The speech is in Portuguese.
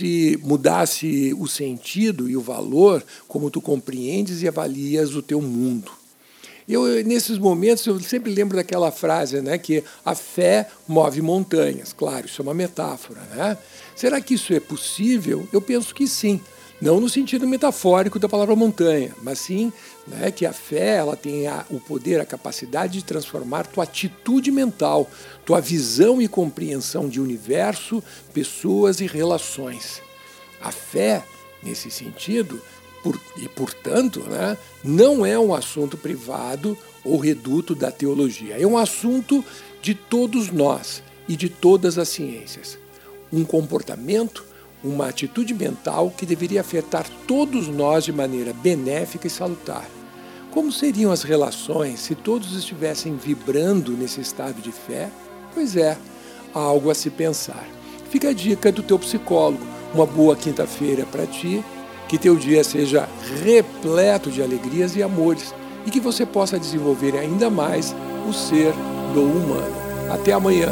se mudasse o sentido e o valor como tu compreendes e avalias o teu mundo. Eu, nesses momentos, eu sempre lembro daquela frase, né, que a fé move montanhas. Claro, isso é uma metáfora, né? Será que isso é possível? Eu penso que sim. Não no sentido metafórico da palavra montanha, mas sim né, que a fé ela tem a, o poder, a capacidade de transformar tua atitude mental, tua visão e compreensão de universo, pessoas e relações. A fé, nesse sentido, por, e, portanto, né, não é um assunto privado ou reduto da teologia. É um assunto de todos nós e de todas as ciências. Um comportamento, uma atitude mental que deveria afetar todos nós de maneira benéfica e salutar. Como seriam as relações se todos estivessem vibrando nesse estado de fé? Pois é, há algo a se pensar. Fica a dica do teu psicólogo. Uma boa quinta-feira para ti que teu dia seja repleto de alegrias e amores e que você possa desenvolver ainda mais o ser do humano. Até amanhã.